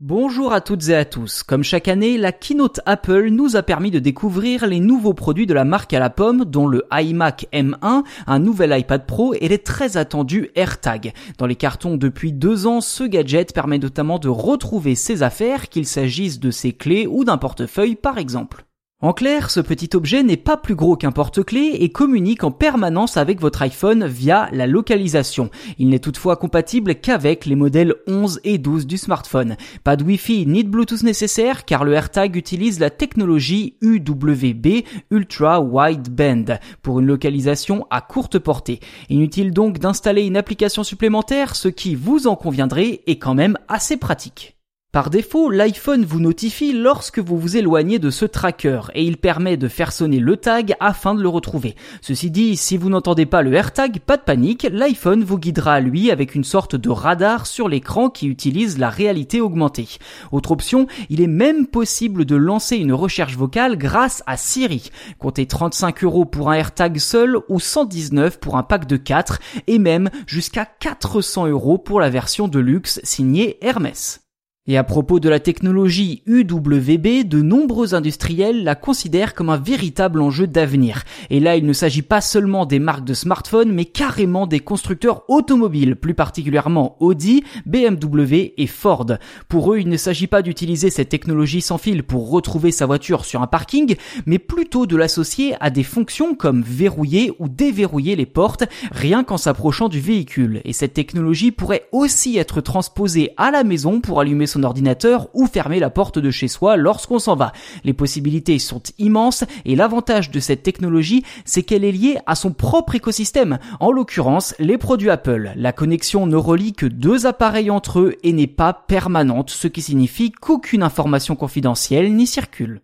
Bonjour à toutes et à tous. Comme chaque année, la keynote Apple nous a permis de découvrir les nouveaux produits de la marque à la pomme, dont le iMac M1, un nouvel iPad Pro et les très attendus AirTag. Dans les cartons depuis deux ans, ce gadget permet notamment de retrouver ses affaires, qu'il s'agisse de ses clés ou d'un portefeuille par exemple. En clair, ce petit objet n'est pas plus gros qu'un porte-clés et communique en permanence avec votre iPhone via la localisation. Il n'est toutefois compatible qu'avec les modèles 11 et 12 du smartphone. Pas de Wi-Fi ni de Bluetooth nécessaire car le AirTag utilise la technologie UWB Ultra Wideband pour une localisation à courte portée. Inutile donc d'installer une application supplémentaire, ce qui, vous en conviendrez, est quand même assez pratique. Par défaut, l'iPhone vous notifie lorsque vous vous éloignez de ce tracker et il permet de faire sonner le tag afin de le retrouver. Ceci dit, si vous n'entendez pas le AirTag, pas de panique, l'iPhone vous guidera à lui avec une sorte de radar sur l'écran qui utilise la réalité augmentée. Autre option, il est même possible de lancer une recherche vocale grâce à Siri. Comptez 35 euros pour un AirTag seul ou 119 pour un pack de 4 et même jusqu'à 400 euros pour la version de luxe signée Hermès. Et à propos de la technologie UWB, de nombreux industriels la considèrent comme un véritable enjeu d'avenir. Et là, il ne s'agit pas seulement des marques de smartphones, mais carrément des constructeurs automobiles, plus particulièrement Audi, BMW et Ford. Pour eux, il ne s'agit pas d'utiliser cette technologie sans fil pour retrouver sa voiture sur un parking, mais plutôt de l'associer à des fonctions comme verrouiller ou déverrouiller les portes, rien qu'en s'approchant du véhicule. Et cette technologie pourrait aussi être transposée à la maison pour allumer son ordinateur ou fermer la porte de chez soi lorsqu'on s'en va. Les possibilités sont immenses et l'avantage de cette technologie, c'est qu'elle est liée à son propre écosystème, en l'occurrence les produits Apple. La connexion ne relie que deux appareils entre eux et n'est pas permanente, ce qui signifie qu'aucune information confidentielle n'y circule.